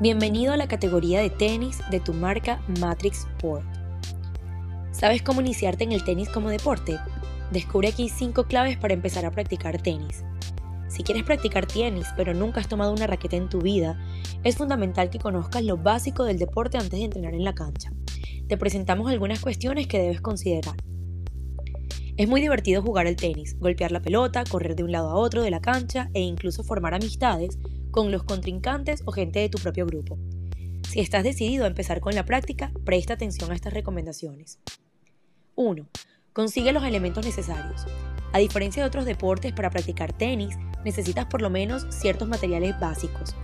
Bienvenido a la categoría de tenis de tu marca Matrix Sport. ¿Sabes cómo iniciarte en el tenis como deporte? Descubre aquí 5 claves para empezar a practicar tenis. Si quieres practicar tenis pero nunca has tomado una raqueta en tu vida, es fundamental que conozcas lo básico del deporte antes de entrenar en la cancha. Te presentamos algunas cuestiones que debes considerar. Es muy divertido jugar al tenis, golpear la pelota, correr de un lado a otro de la cancha e incluso formar amistades con los contrincantes o gente de tu propio grupo. Si estás decidido a empezar con la práctica, presta atención a estas recomendaciones. 1. Consigue los elementos necesarios. A diferencia de otros deportes, para practicar tenis necesitas por lo menos ciertos materiales básicos.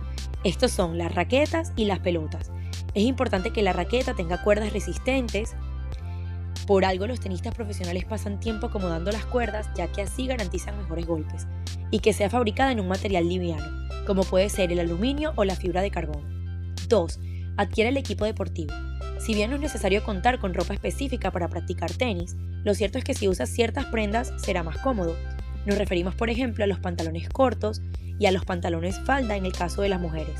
Estos son las raquetas y las pelotas. Es importante que la raqueta tenga cuerdas resistentes, por algo los tenistas profesionales pasan tiempo acomodando las cuerdas ya que así garantizan mejores golpes y que sea fabricada en un material liviano, como puede ser el aluminio o la fibra de carbón. 2. Adquiere el equipo deportivo. Si bien no es necesario contar con ropa específica para practicar tenis, lo cierto es que si usas ciertas prendas será más cómodo. Nos referimos por ejemplo a los pantalones cortos y a los pantalones falda en el caso de las mujeres.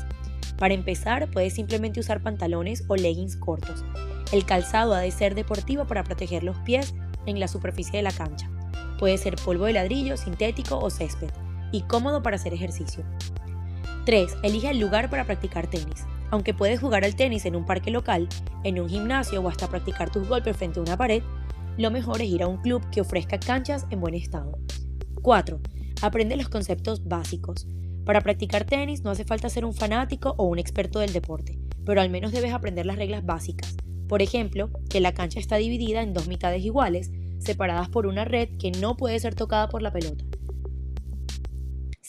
Para empezar, puedes simplemente usar pantalones o leggings cortos. El calzado ha de ser deportivo para proteger los pies en la superficie de la cancha. Puede ser polvo de ladrillo, sintético o césped, y cómodo para hacer ejercicio. 3. Elige el lugar para practicar tenis. Aunque puedes jugar al tenis en un parque local, en un gimnasio o hasta practicar tus golpes frente a una pared, lo mejor es ir a un club que ofrezca canchas en buen estado. 4. Aprende los conceptos básicos. Para practicar tenis no hace falta ser un fanático o un experto del deporte, pero al menos debes aprender las reglas básicas, por ejemplo, que la cancha está dividida en dos mitades iguales, separadas por una red que no puede ser tocada por la pelota.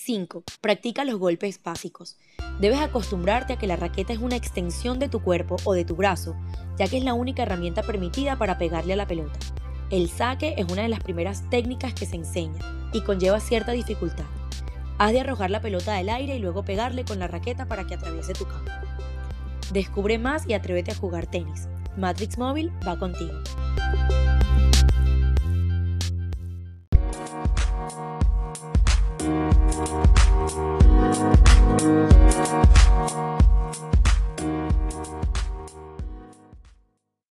5. Practica los golpes básicos. Debes acostumbrarte a que la raqueta es una extensión de tu cuerpo o de tu brazo, ya que es la única herramienta permitida para pegarle a la pelota. El saque es una de las primeras técnicas que se enseña y conlleva cierta dificultad. Has de arrojar la pelota del aire y luego pegarle con la raqueta para que atraviese tu campo. Descubre más y atrévete a jugar tenis. Matrix Móvil va contigo.